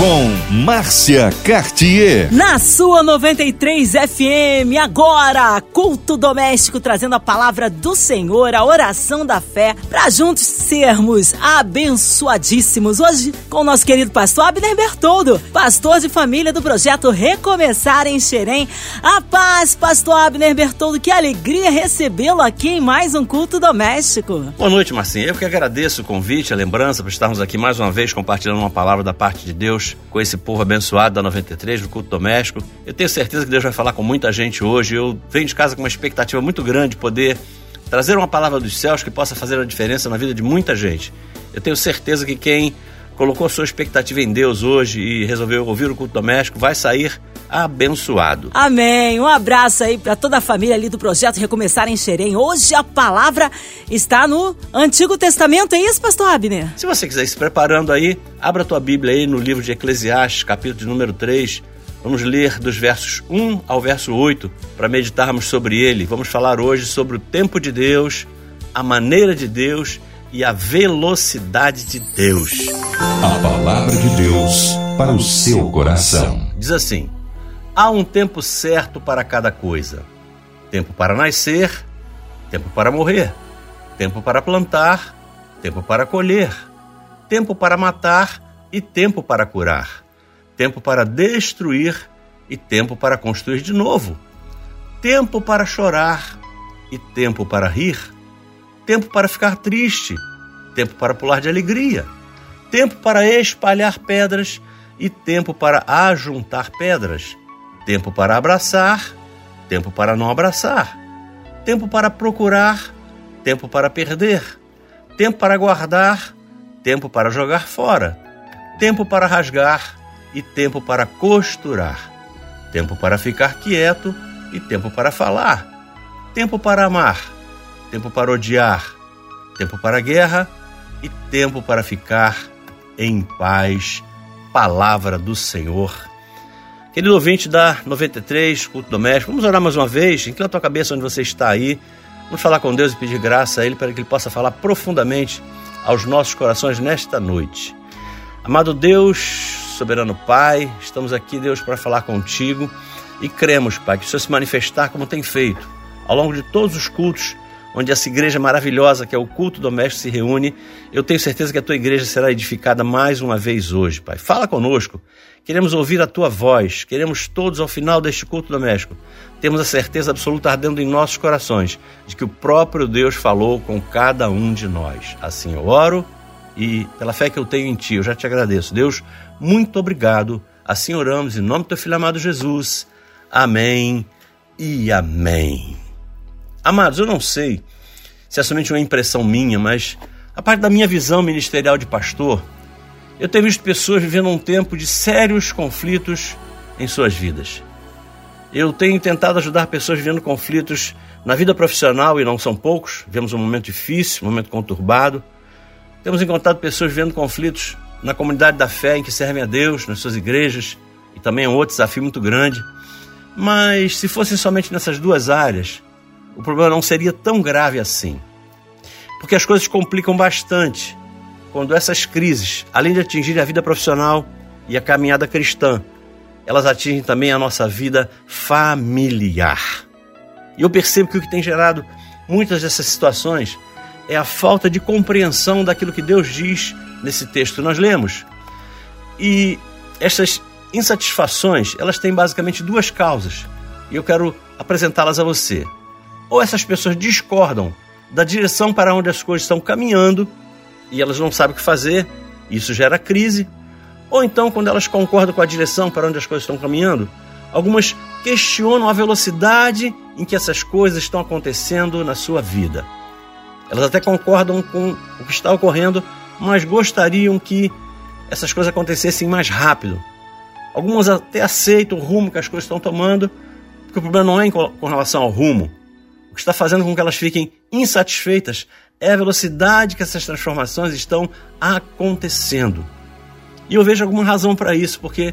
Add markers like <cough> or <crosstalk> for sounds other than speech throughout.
com Márcia Cartier. Na sua 93 FM, agora, culto doméstico trazendo a palavra do Senhor, a oração da fé, para juntos sermos abençoadíssimos. Hoje, com o nosso querido pastor Abner Bertoldo, pastor de família do projeto Recomeçar em Xerém. A paz, pastor Abner Bertoldo, que alegria recebê-lo aqui em mais um culto doméstico. Boa noite, Marcinha. Eu que agradeço o convite, a lembrança, por estarmos aqui mais uma vez compartilhando uma palavra da parte de Deus com esse povo abençoado da 93, do culto doméstico. Eu tenho certeza que Deus vai falar com muita gente hoje. Eu venho de casa com uma expectativa muito grande de poder trazer uma palavra dos céus que possa fazer a diferença na vida de muita gente. Eu tenho certeza que quem colocou sua expectativa em Deus hoje e resolveu ouvir o culto doméstico vai sair abençoado. Amém. Um abraço aí para toda a família ali do projeto Recomeçar em Xerém. Hoje a palavra está no Antigo Testamento, é isso, pastor Abner? Se você quiser ir se preparando aí, abra a tua Bíblia aí no livro de Eclesiastes, capítulo de número 3. Vamos ler dos versos 1 ao verso 8 para meditarmos sobre ele. Vamos falar hoje sobre o tempo de Deus, a maneira de Deus e a velocidade de Deus. A palavra de Deus para o seu coração. Diz assim: Há um tempo certo para cada coisa: tempo para nascer, tempo para morrer, tempo para plantar, tempo para colher, tempo para matar e tempo para curar, tempo para destruir e tempo para construir de novo, tempo para chorar e tempo para rir, tempo para ficar triste, tempo para pular de alegria, tempo para espalhar pedras e tempo para ajuntar pedras Tempo para abraçar, tempo para não abraçar. Tempo para procurar, tempo para perder. Tempo para guardar, tempo para jogar fora. Tempo para rasgar e tempo para costurar. Tempo para ficar quieto e tempo para falar. Tempo para amar, tempo para odiar. Tempo para guerra e tempo para ficar em paz. Palavra do Senhor. Querido ouvinte da 93, culto doméstico, vamos orar mais uma vez. Inclina a tua cabeça onde você está aí. Vamos falar com Deus e pedir graça a Ele para que Ele possa falar profundamente aos nossos corações nesta noite. Amado Deus, soberano Pai, estamos aqui, Deus, para falar contigo e cremos, Pai, que o Senhor se manifestar como tem feito ao longo de todos os cultos onde essa igreja maravilhosa que é o culto doméstico se reúne. Eu tenho certeza que a tua igreja será edificada mais uma vez hoje, Pai. Fala conosco. Queremos ouvir a tua voz. Queremos todos ao final deste culto doméstico. Temos a certeza absoluta ardendo em nossos corações de que o próprio Deus falou com cada um de nós. Assim eu oro e pela fé que eu tenho em ti, eu já te agradeço. Deus, muito obrigado. Assim oramos em nome do teu filho amado Jesus. Amém e amém. Amados, eu não sei se é somente uma impressão minha, mas a parte da minha visão ministerial de pastor, eu tenho visto pessoas vivendo um tempo de sérios conflitos em suas vidas. Eu tenho tentado ajudar pessoas vivendo conflitos na vida profissional, e não são poucos. Vivemos um momento difícil, um momento conturbado. Temos encontrado pessoas vivendo conflitos na comunidade da fé em que servem a Deus, nas suas igrejas, e também é um outro desafio muito grande. Mas se fossem somente nessas duas áreas, o problema não seria tão grave assim. Porque as coisas complicam bastante quando essas crises, além de atingirem a vida profissional e a caminhada cristã, elas atingem também a nossa vida familiar. E eu percebo que o que tem gerado muitas dessas situações é a falta de compreensão daquilo que Deus diz nesse texto que nós lemos. E essas insatisfações, elas têm basicamente duas causas. E eu quero apresentá-las a você ou essas pessoas discordam da direção para onde as coisas estão caminhando e elas não sabem o que fazer, isso gera crise, ou então, quando elas concordam com a direção para onde as coisas estão caminhando, algumas questionam a velocidade em que essas coisas estão acontecendo na sua vida. Elas até concordam com o que está ocorrendo, mas gostariam que essas coisas acontecessem mais rápido. Algumas até aceitam o rumo que as coisas estão tomando, porque o problema não é com relação ao rumo, está fazendo com que elas fiquem insatisfeitas é a velocidade que essas transformações estão acontecendo. E eu vejo alguma razão para isso, porque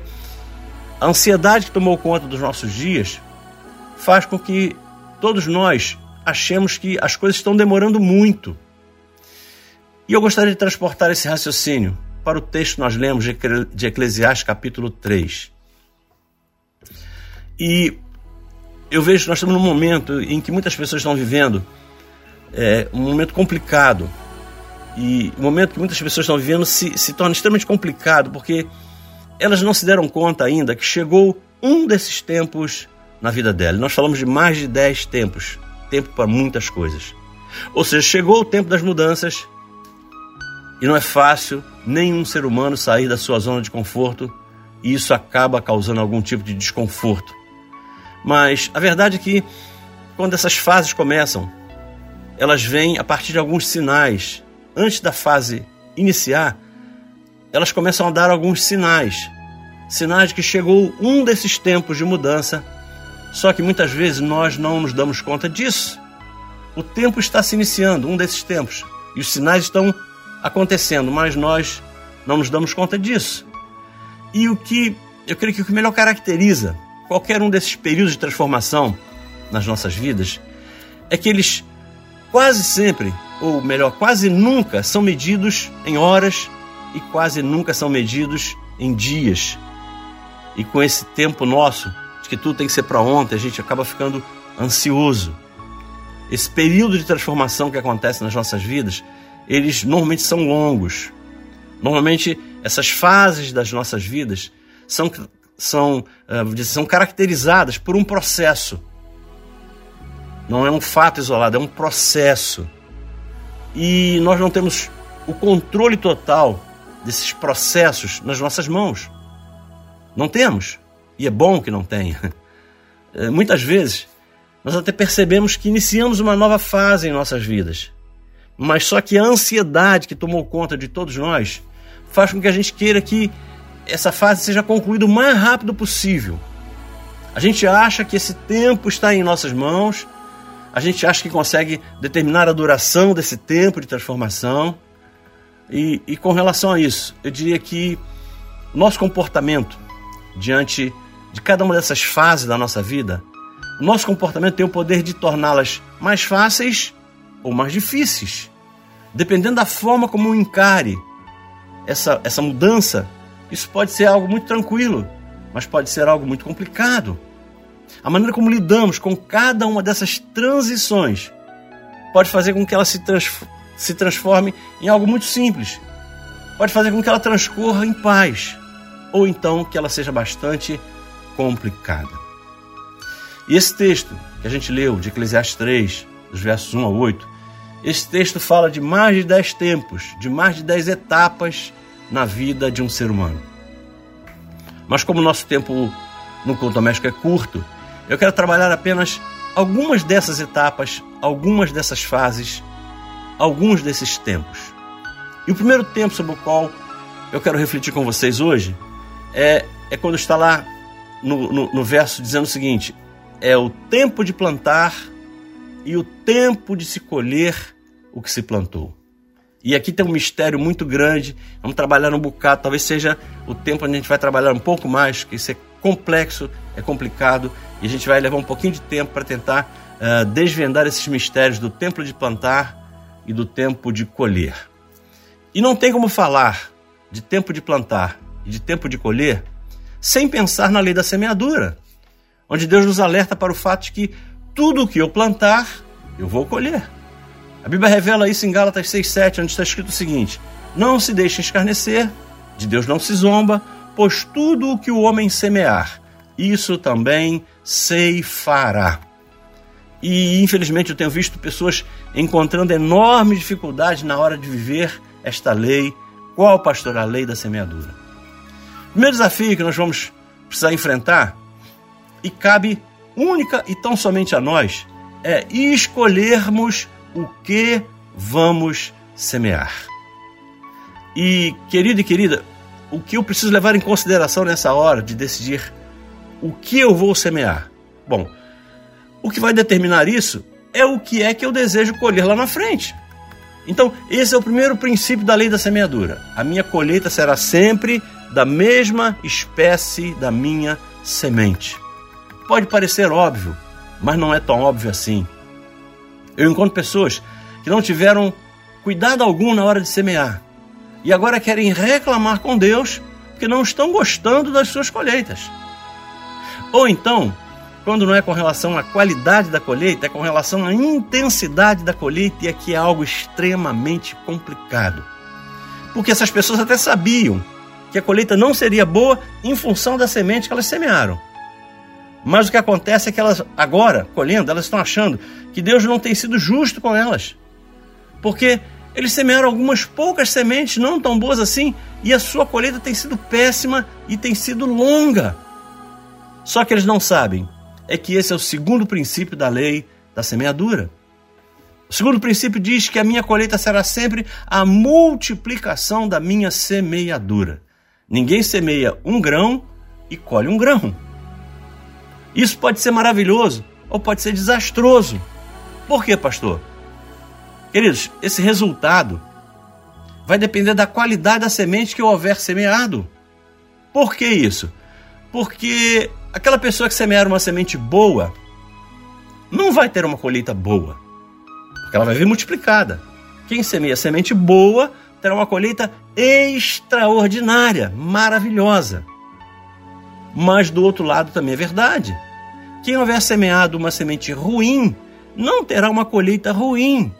a ansiedade que tomou conta dos nossos dias faz com que todos nós achemos que as coisas estão demorando muito. E eu gostaria de transportar esse raciocínio para o texto que nós lemos de Eclesiastes capítulo 3. E eu vejo nós estamos num momento em que muitas pessoas estão vivendo é, um momento complicado. E o momento que muitas pessoas estão vivendo se, se torna extremamente complicado, porque elas não se deram conta ainda que chegou um desses tempos na vida dela. Nós falamos de mais de 10 tempos tempo para muitas coisas. Ou seja, chegou o tempo das mudanças e não é fácil nenhum ser humano sair da sua zona de conforto e isso acaba causando algum tipo de desconforto. Mas a verdade é que quando essas fases começam, elas vêm a partir de alguns sinais. Antes da fase iniciar, elas começam a dar alguns sinais. Sinais de que chegou um desses tempos de mudança, só que muitas vezes nós não nos damos conta disso. O tempo está se iniciando, um desses tempos, e os sinais estão acontecendo, mas nós não nos damos conta disso. E o que eu creio que o que melhor caracteriza qualquer um desses períodos de transformação nas nossas vidas é que eles quase sempre, ou melhor, quase nunca são medidos em horas e quase nunca são medidos em dias. E com esse tempo nosso, de que tudo tem que ser para ontem, a gente acaba ficando ansioso. Esse período de transformação que acontece nas nossas vidas, eles normalmente são longos. Normalmente, essas fases das nossas vidas são, são, uh, são caracterizadas por um processo. Não é um fato isolado, é um processo. E nós não temos o controle total desses processos nas nossas mãos. Não temos. E é bom que não tenha. <laughs> Eh, muitas vezes, nós até percebemos que iniciamos uma nova fase em nossas vidas. Mas só que a ansiedade que tomou conta de todos nós faz com que a gente queira que essa fase seja concluída o mais rápido possível. A gente acha que esse tempo está em nossas mãos, a gente acha que consegue determinar a duração desse tempo de transformação. E, e com relação a isso, eu diria que nosso comportamento diante de cada uma dessas fases da nossa vida, o nosso comportamento tem o poder de torná-las mais fáceis ou mais difíceis, dependendo da forma como encare essa, essa mudança. Isso pode ser algo muito tranquilo, mas pode ser algo muito complicado. A maneira como lidamos com cada uma dessas transições pode fazer com que ela se, trans, se transforme em algo muito simples. Pode fazer com que ela transcorra em paz, ou então que ela seja bastante complicada. E esse texto que a gente leu de Eclesiastes 3, dos versos 1 a 8, esse texto fala de mais de dez tempos, de mais de dez etapas na vida de um ser humano. Mas como o nosso tempo no culto doméstico é curto, eu quero trabalhar apenas algumas dessas etapas, algumas dessas fases, alguns desses tempos. E o primeiro tempo sobre o qual eu quero refletir com vocês hoje é, é quando está lá no, no, no verso dizendo o seguinte: é o tempo de plantar e o tempo de se colher o que se plantou. E aqui tem um mistério muito grande. Vamos trabalhar um bocado, talvez seja o tempo onde a gente vai trabalhar um pouco mais, que isso é complexo, é complicado, e a gente vai levar um pouquinho de tempo para tentar uh, desvendar esses mistérios do tempo de plantar e do tempo de colher. E não tem como falar de tempo de plantar e de tempo de colher sem pensar na lei da semeadura, onde Deus nos alerta para o fato de que tudo o que eu plantar, eu vou colher. A Bíblia revela isso em Gálatas 6,7, onde está escrito o seguinte: Não se deixe escarnecer, de Deus não se zomba, pois tudo o que o homem semear, isso também ceifará. E infelizmente eu tenho visto pessoas encontrando enormes dificuldades na hora de viver esta lei. Qual, pastor? A lei da semeadura. O primeiro desafio que nós vamos precisar enfrentar, e cabe única e tão somente a nós, é escolhermos o que vamos semear. E, querido e querida, o que eu preciso levar em consideração nessa hora de decidir o que eu vou semear? Bom, o que vai determinar isso é o que é que eu desejo colher lá na frente. Então, esse é o primeiro princípio da lei da semeadura. A minha colheita será sempre da mesma espécie da minha semente. Pode parecer óbvio, mas não é tão óbvio assim. Eu encontro pessoas que não tiveram cuidado algum na hora de semear e agora querem reclamar com Deus porque não estão gostando das suas colheitas. Ou então, quando não é com relação à qualidade da colheita, é com relação à intensidade da colheita, e aqui é algo extremamente complicado. Porque essas pessoas até sabiam que a colheita não seria boa em função da semente que elas semearam. Mas o que acontece é que elas, agora, colhendo, elas estão achando que Deus não tem sido justo com elas. Porque eles semearam algumas poucas sementes, não tão boas assim, e a sua colheita tem sido péssima e tem sido longa. Só que eles não sabem é que esse é o segundo princípio da lei da semeadura. O segundo princípio diz que a minha colheita será sempre a multiplicação da minha semeadura. Ninguém semeia um grão e colhe um grão. Isso pode ser maravilhoso ou pode ser desastroso. Por quê, pastor? Queridos, esse resultado vai depender da qualidade da semente que eu houver semeado. Por que isso? Porque aquela pessoa que semear uma semente boa não vai ter uma colheita boa, porque ela vai vir multiplicada. Quem semeia semente boa terá uma colheita extraordinária, maravilhosa. Mas do outro lado também é verdade. Quem houver semeado uma semente ruim, não terá uma colheita ruim.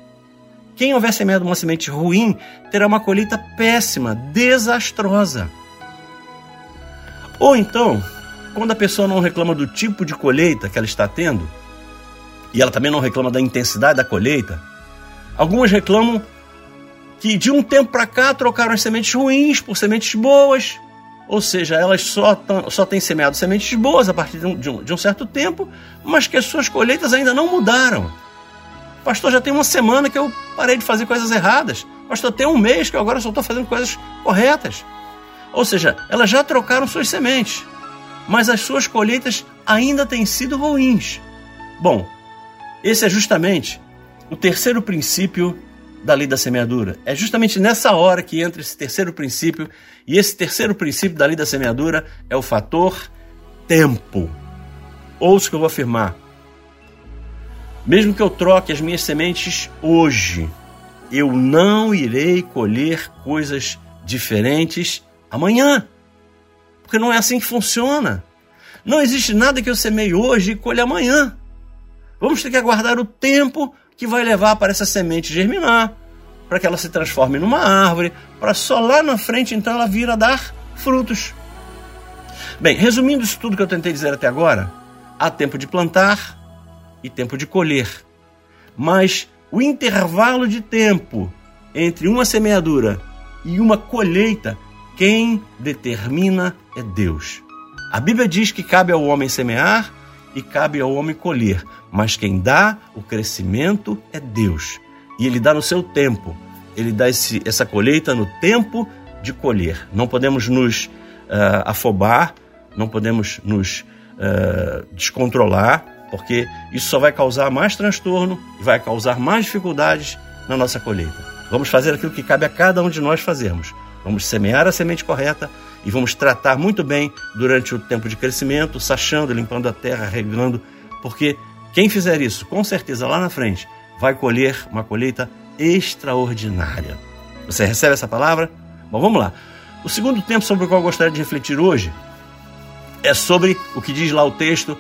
Quem houver semeado uma semente ruim, terá uma colheita péssima, desastrosa. Ou então, quando a pessoa não reclama do tipo de colheita que ela está tendo, e ela também não reclama da intensidade da colheita, algumas reclamam que de um tempo para cá trocaram as sementes ruins por sementes boas, ou seja, elas só, só têm semeado sementes boas a partir de um, de, um, de um certo tempo, mas que as suas colheitas ainda não mudaram. Pastor, já tem uma semana que eu parei de fazer coisas erradas. Pastor, tem um mês que eu agora só estou fazendo coisas corretas. Ou seja, elas já trocaram suas sementes, mas as suas colheitas ainda têm sido ruins. Bom, esse é justamente o terceiro princípio da lei da semeadura. É justamente nessa hora que entra esse terceiro princípio, e esse terceiro princípio da lei da semeadura é o fator tempo. Ouça o que eu vou afirmar. Mesmo que eu troque as minhas sementes hoje, eu não irei colher coisas diferentes amanhã. Porque não é assim que funciona. Não existe nada que eu semeie hoje e colhe amanhã. Vamos ter que aguardar o tempo que vai levar para essa semente germinar, para que ela se transforme numa árvore, para só lá na frente então ela vir a dar frutos. Bem, resumindo isso tudo que eu tentei dizer até agora, há tempo de plantar e tempo de colher. Mas o intervalo de tempo entre uma semeadura e uma colheita, quem determina é Deus. A Bíblia diz que cabe ao homem semear e cabe ao homem colher, mas quem dá o crescimento é Deus. E Ele dá no seu tempo. Ele dá esse, essa colheita no tempo de colher. Não podemos nos uh, afobar, não podemos nos uh, descontrolar, porque isso só vai causar mais transtorno e vai causar mais dificuldades na nossa colheita. Vamos fazer aquilo que cabe a cada um de nós fazermos. Vamos semear a semente correta e vamos tratar muito bem durante o tempo de crescimento, sachando, limpando a terra, regando, porque quem fizer isso, com certeza lá na frente, vai colher uma colheita extraordinária. Você recebe essa palavra? Bom, vamos lá. O segundo tempo sobre o qual eu gostaria de refletir hoje é sobre o que diz lá o texto: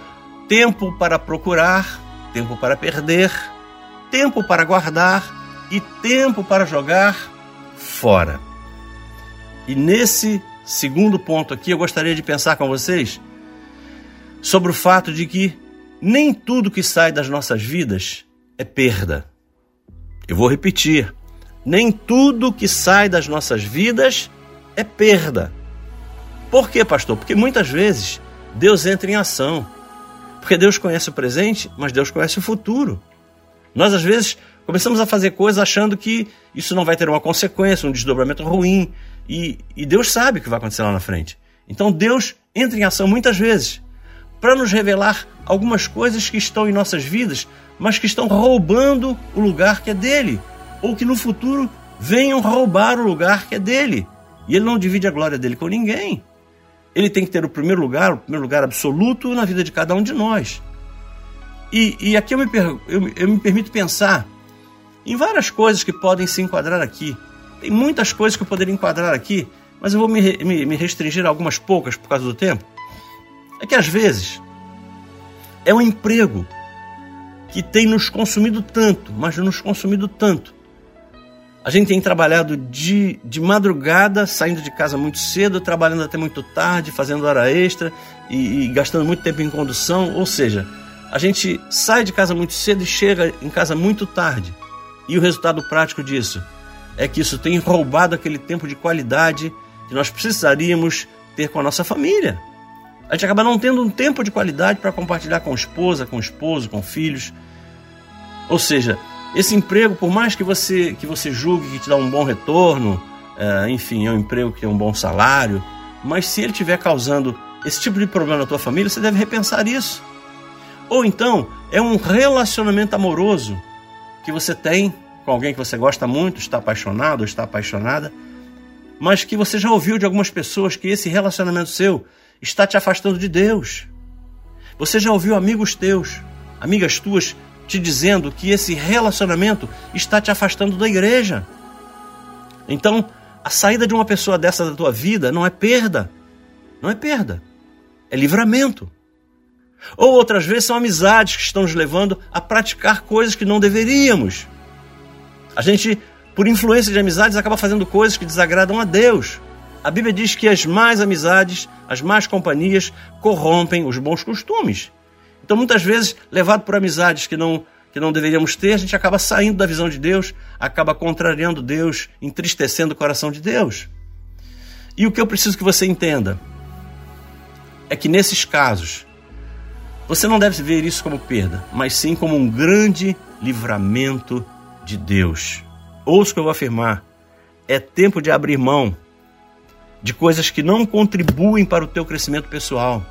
tempo para procurar, tempo para perder, tempo para guardar e tempo para jogar fora. E nesse segundo ponto aqui, eu gostaria de pensar com vocês sobre o fato de que nem tudo que sai das nossas vidas é perda. Eu vou repetir: nem tudo que sai das nossas vidas é perda. Por quê, pastor? Porque muitas vezes Deus entra em ação. Porque Deus conhece o presente, mas Deus conhece o futuro. Nós, às vezes, começamos a fazer coisas achando que isso não vai ter uma consequência, um desdobramento ruim. E, e Deus sabe o que vai acontecer lá na frente. Então, Deus entra em ação muitas vezes para nos revelar algumas coisas que estão em nossas vidas, mas que estão roubando o lugar que é dele, ou que no futuro venham roubar o lugar que é dele. E ele não divide a glória dele com ninguém. Ele tem que ter o primeiro lugar, o primeiro lugar absoluto na vida de cada um de nós. E, e aqui eu me, eu, eu me permito pensar em várias coisas que podem se enquadrar aqui. Tem muitas coisas que eu poderia enquadrar aqui, mas eu vou me, me, me restringir a algumas poucas por causa do tempo. É que às vezes é um emprego que tem nos consumido tanto, mas nos consumido tanto. A gente tem trabalhado de, de madrugada, saindo de casa muito cedo, trabalhando até muito tarde, fazendo hora extra e, e gastando muito tempo em condução. Ou seja, a gente sai de casa muito cedo e chega em casa muito tarde. E o resultado prático disso é que isso tem roubado aquele tempo de qualidade que nós precisaríamos ter com a nossa família. A gente acaba não tendo um tempo de qualidade para compartilhar com a esposa, com o esposo, com filhos. Ou seja, esse emprego, por mais que você que você julgue que te dá um bom retorno, é, enfim, é um emprego que tem um bom salário, mas se ele estiver causando esse tipo de problema na tua família, você deve repensar isso. Ou então, é um relacionamento amoroso que você tem com alguém que você gosta muito, está apaixonado ou está apaixonada, mas que você já ouviu de algumas pessoas que esse relacionamento seu está te afastando de Deus. Você já ouviu amigos teus, amigas tuas, te dizendo que esse relacionamento está te afastando da igreja. Então, a saída de uma pessoa dessa da tua vida não é perda, não é perda, é livramento. Ou outras vezes são amizades que estão nos levando a praticar coisas que não deveríamos. A gente, por influência de amizades, acaba fazendo coisas que desagradam a Deus. A Bíblia diz que as más amizades, as más companhias corrompem os bons costumes. Então, muitas vezes, levado por amizades que não, que não deveríamos ter, a gente acaba saindo da visão de Deus, acaba contrariando Deus, entristecendo o coração de Deus. E o que eu preciso que você entenda é que nesses casos, você não deve ver isso como perda, mas sim como um grande livramento de Deus. Ouça o que eu vou afirmar. É tempo de abrir mão de coisas que não contribuem para o teu crescimento pessoal.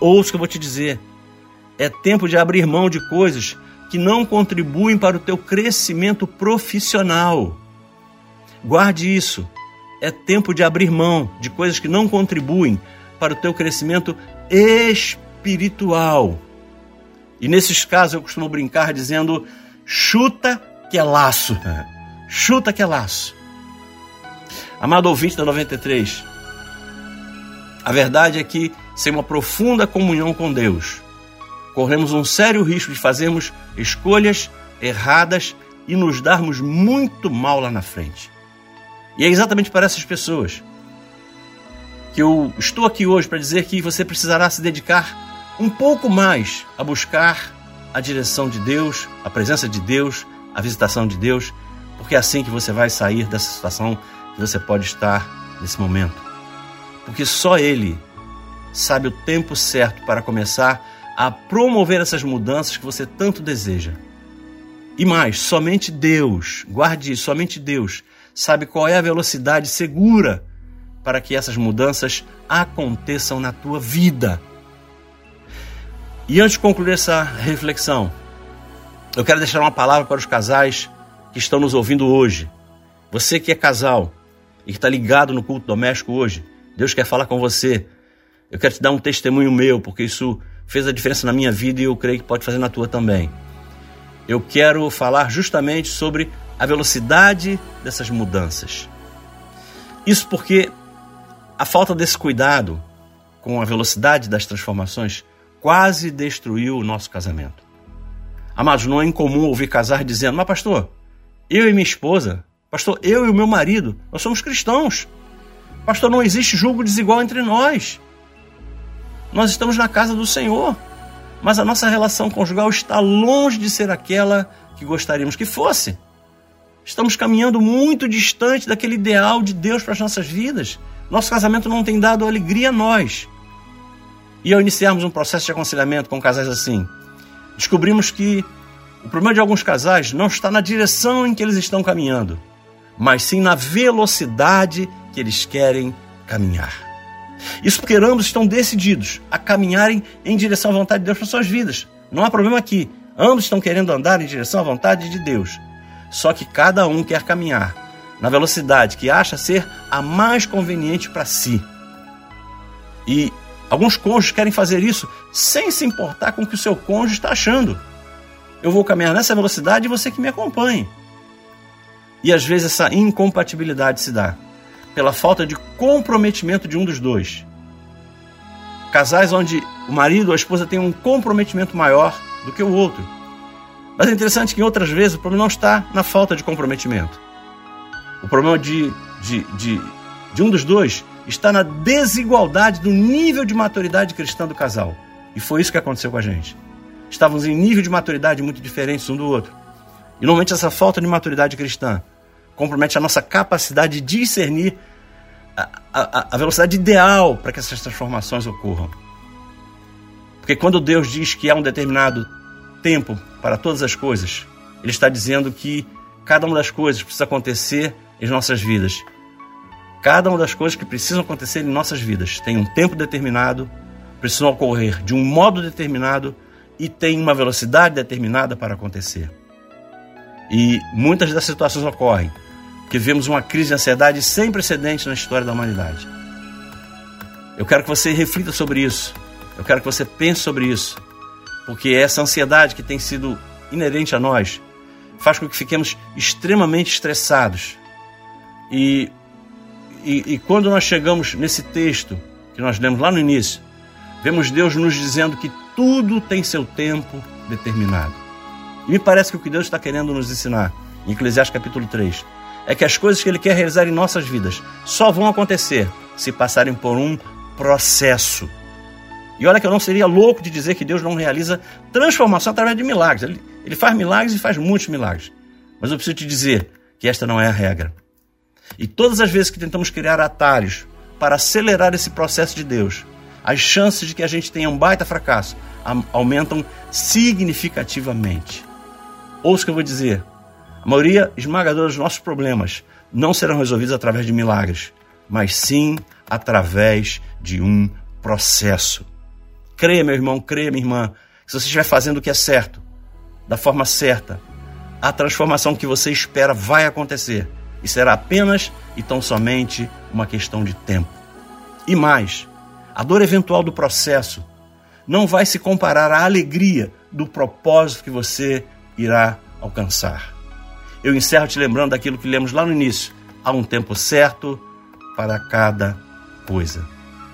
Ouça o que eu vou te dizer. É tempo de abrir mão de coisas que não contribuem para o teu crescimento profissional. Guarde isso. É tempo de abrir mão de coisas que não contribuem para o teu crescimento espiritual. E nesses casos eu costumo brincar dizendo: chuta que é laço. Chuta que é laço. Amado ouvinte da 93, a verdade é que, sem uma profunda comunhão com Deus, corremos um sério risco de fazermos escolhas erradas e nos darmos muito mal lá na frente. E é exatamente para essas pessoas que eu estou aqui hoje para dizer que você precisará se dedicar um pouco mais a buscar a direção de Deus, a presença de Deus, a visitação de Deus, porque é assim que você vai sair dessa situação que você pode estar nesse momento. Porque só Ele sabe o tempo certo para começar a promover essas mudanças que você tanto deseja. E mais, somente Deus, guarde isso, somente Deus sabe qual é a velocidade segura para que essas mudanças aconteçam na tua vida. E antes de concluir essa reflexão, eu quero deixar uma palavra para os casais que estão nos ouvindo hoje. Você que é casal e que está ligado no culto doméstico hoje, Deus quer falar com você. Eu quero te dar um testemunho meu, porque isso fez a diferença na minha vida e eu creio que pode fazer na tua também. Eu quero falar justamente sobre a velocidade dessas mudanças. Isso porque a falta desse cuidado com a velocidade das transformações quase destruiu o nosso casamento. Amados, não é incomum ouvir casar dizendo: Mas, pastor, eu e minha esposa, pastor, eu e o meu marido, nós somos cristãos. Pastor, não existe julgo desigual entre nós. Nós estamos na casa do Senhor, mas a nossa relação conjugal está longe de ser aquela que gostaríamos que fosse. Estamos caminhando muito distante daquele ideal de Deus para as nossas vidas. Nosso casamento não tem dado alegria a nós. E ao iniciarmos um processo de aconselhamento com casais assim, descobrimos que o problema de alguns casais não está na direção em que eles estão caminhando, mas sim na velocidade que eles querem caminhar. Isso porque ambos estão decididos a caminharem em direção à vontade de Deus para suas vidas. Não há problema aqui. Ambos estão querendo andar em direção à vontade de Deus. Só que cada um quer caminhar na velocidade que acha ser a mais conveniente para si. E Alguns cônjuges querem fazer isso sem se importar com o que o seu cônjuge está achando. Eu vou caminhar nessa velocidade e você que me acompanhe. E às vezes essa incompatibilidade se dá pela falta de comprometimento de um dos dois. Casais onde o marido ou a esposa tem um comprometimento maior do que o outro. Mas é interessante que em outras vezes o problema não está na falta de comprometimento. O problema de, de, de, de um dos dois está na desigualdade do nível de maturidade cristã do casal. E foi isso que aconteceu com a gente. Estávamos em nível de maturidade muito diferentes um do outro. E normalmente essa falta de maturidade cristã compromete a nossa capacidade de discernir a, a, a velocidade ideal para que essas transformações ocorram. Porque quando Deus diz que há um determinado tempo para todas as coisas, Ele está dizendo que cada uma das coisas precisa acontecer em nossas vidas. Cada uma das coisas que precisam acontecer em nossas vidas tem um tempo determinado, precisam ocorrer de um modo determinado e tem uma velocidade determinada para acontecer. E muitas das situações ocorrem que vivemos uma crise de ansiedade sem precedentes na história da humanidade. Eu quero que você reflita sobre isso. Eu quero que você pense sobre isso. Porque essa ansiedade que tem sido inerente a nós faz com que fiquemos extremamente estressados. E, e, e quando nós chegamos nesse texto que nós lemos lá no início, vemos Deus nos dizendo que tudo tem seu tempo determinado. E me parece que o que Deus está querendo nos ensinar, em Eclesiastes capítulo 3, é que as coisas que Ele quer realizar em nossas vidas só vão acontecer se passarem por um processo. E olha que eu não seria louco de dizer que Deus não realiza transformação através de milagres. Ele, ele faz milagres e faz muitos milagres. Mas eu preciso te dizer que esta não é a regra. E todas as vezes que tentamos criar atalhos para acelerar esse processo de Deus, as chances de que a gente tenha um baita fracasso aumentam significativamente. Ouça o que eu vou dizer. A maioria esmagadora dos nossos problemas não serão resolvidos através de milagres, mas sim através de um processo. Creia, meu irmão, creia, minha irmã, se você estiver fazendo o que é certo, da forma certa, a transformação que você espera vai acontecer e será apenas e tão somente uma questão de tempo. E mais, a dor eventual do processo não vai se comparar à alegria do propósito que você irá alcançar eu encerro te lembrando daquilo que lemos lá no início. Há um tempo certo para cada coisa.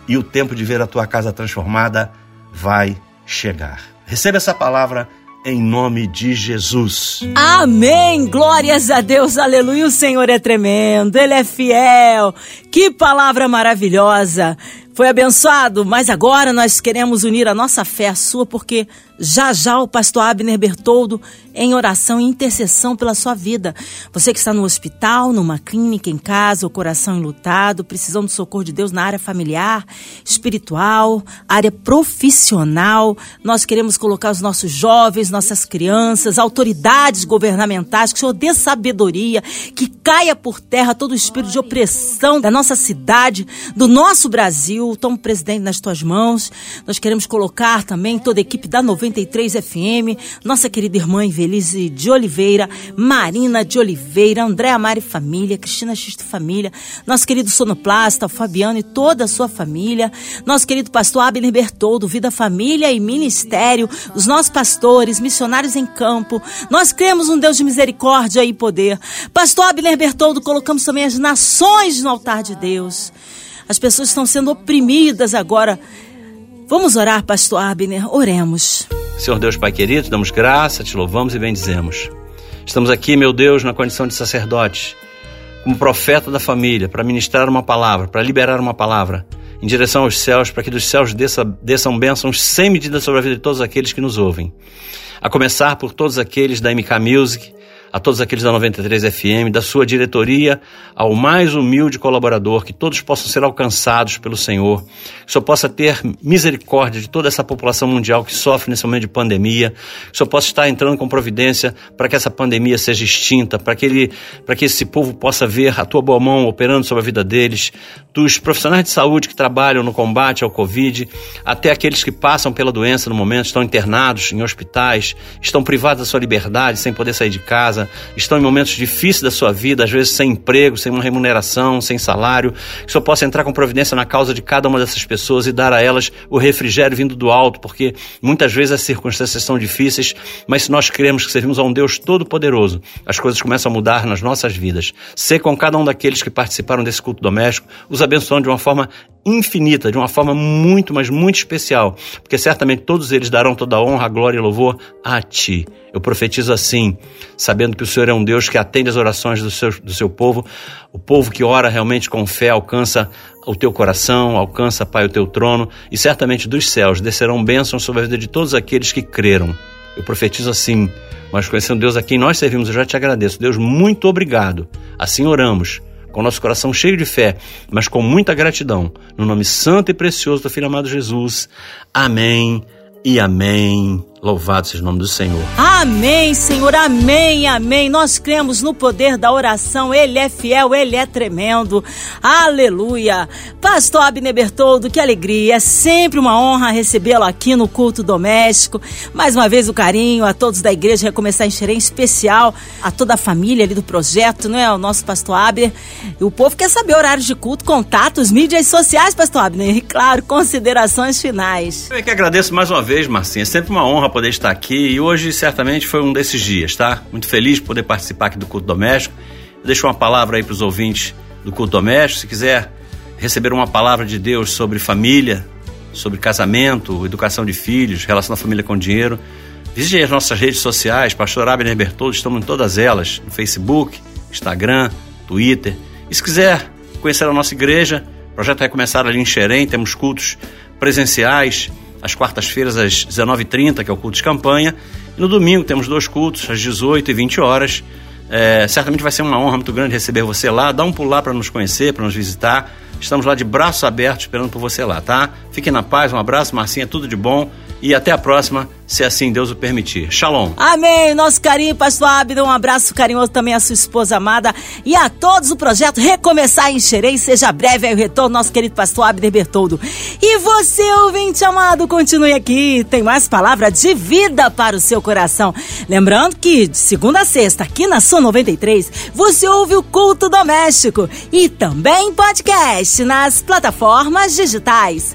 E o tempo de ver a tua casa transformada vai chegar. Receba essa palavra em nome de Jesus. Amém! Glórias a Deus, aleluia! O Senhor é tremendo, Ele é fiel. Que palavra maravilhosa! Foi abençoado, mas agora nós queremos unir a nossa fé à sua, porque já já o pastor Abner Bertoldo em oração e intercessão pela sua vida. Você que está no hospital, numa clínica, em casa, o coração enlutado, precisando do socorro de Deus na área familiar, espiritual, área profissional. Nós queremos colocar os nossos jovens, nossas crianças, autoridades governamentais, que o Senhor dê sabedoria, que caia por terra todo o espírito de opressão da nossa cidade, do nosso Brasil. Toma o presidente nas tuas mãos. Nós queremos colocar também toda a equipe da 93 FM, nossa querida irmã Invelise de Oliveira, Marina de Oliveira, Andréa Mari Família, Cristina Xisto Família, nosso querido sonoplasta, Fabiano e toda a sua família, nosso querido pastor Abner Bertoldo, Vida Família e Ministério, os nossos pastores, missionários em campo. Nós cremos um Deus de misericórdia e poder. Pastor Abner Bertoldo, colocamos também as nações no altar de Deus. As pessoas estão sendo oprimidas agora Vamos orar, pastor Abner? Oremos. Senhor Deus Pai querido, damos graça, te louvamos e bendizemos. Estamos aqui, meu Deus, na condição de sacerdote, como profeta da família, para ministrar uma palavra, para liberar uma palavra em direção aos céus, para que dos céus desça, desçam bênçãos sem medida sobre a vida de todos aqueles que nos ouvem. A começar por todos aqueles da MK Music, a todos aqueles da 93 FM, da sua diretoria, ao mais humilde colaborador, que todos possam ser alcançados pelo Senhor, que o Senhor possa ter misericórdia de toda essa população mundial que sofre nesse momento de pandemia, que o Senhor possa estar entrando com providência para que essa pandemia seja extinta, para que, ele, para que esse povo possa ver a tua boa mão operando sobre a vida deles, dos profissionais de saúde que trabalham no combate ao Covid, até aqueles que passam pela doença no momento, estão internados em hospitais, estão privados da sua liberdade, sem poder sair de casa, casa, estão em momentos difíceis da sua vida, às vezes sem emprego, sem uma remuneração, sem salário, que o Senhor possa entrar com providência na causa de cada uma dessas pessoas e dar a elas o refrigério vindo do alto, porque muitas vezes as circunstâncias são difíceis, mas se nós cremos que servimos a um Deus todo-poderoso, as coisas começam a mudar nas nossas vidas. Ser com cada um daqueles que participaram desse culto doméstico, os abençoando de uma forma infinita, de uma forma muito, mas muito especial, porque certamente todos eles darão toda a honra, glória e louvor a Ti. Eu profetizo assim, sabendo que o Senhor é um Deus que atende as orações do seu, do seu povo, o povo que ora realmente com fé alcança o teu coração, alcança, Pai, o teu trono, e certamente dos céus descerão bênçãos sobre a vida de todos aqueles que creram. Eu profetizo assim, mas conhecendo Deus a quem nós servimos, eu já te agradeço. Deus, muito obrigado. Assim oramos com nosso coração cheio de fé, mas com muita gratidão. No nome santo e precioso do Filho amado Jesus. Amém e amém. Louvado seja o nome do Senhor. Amém, Senhor, amém, amém. Nós cremos no poder da oração, Ele é fiel, Ele é tremendo. Aleluia. Pastor Abner Bertoldo, que alegria. É sempre uma honra recebê-lo aqui no culto doméstico. Mais uma vez o carinho a todos da igreja Recomeçar em Xerém, em especial a toda a família ali do projeto, não é? O nosso pastor Abner. E o povo quer saber horários de culto, contatos, mídias sociais, pastor Abner. E claro, considerações finais. Eu é que agradeço mais uma vez, Marcinha. É sempre uma honra poder estar aqui e hoje certamente foi um desses dias, tá? Muito feliz de poder participar aqui do culto doméstico. Deixo uma palavra aí para os ouvintes do culto doméstico. Se quiser receber uma palavra de Deus sobre família, sobre casamento, educação de filhos, relação da família com dinheiro, visite as nossas redes sociais, Pastor Abner Bertoldo, estamos em todas elas, no Facebook, Instagram, Twitter. E se quiser conhecer a nossa igreja, o projeto vai começar ali em Xerém, temos cultos presenciais, às quartas-feiras às 19h30, que é o culto de campanha. E no domingo temos dois cultos, às 18 e 20 horas. É, certamente vai ser uma honra muito grande receber você lá. Dá um pulo lá para nos conhecer, para nos visitar. Estamos lá de braços abertos esperando por você lá, tá? Fiquem na paz, um abraço, Marcinha, tudo de bom e até a próxima, se assim Deus o permitir. Shalom. Amém. Nosso carinho, pastor Abdo, um abraço carinhoso também à sua esposa amada e a todos o projeto Recomeçar em Xerém. Seja breve aí o retorno, nosso querido pastor Abner Bertoldo. E você, ouvinte amado, continue aqui. Tem mais palavra de vida para o seu coração. Lembrando que de segunda a sexta, aqui na Sua 93, você ouve o culto doméstico e também podcast nas plataformas digitais.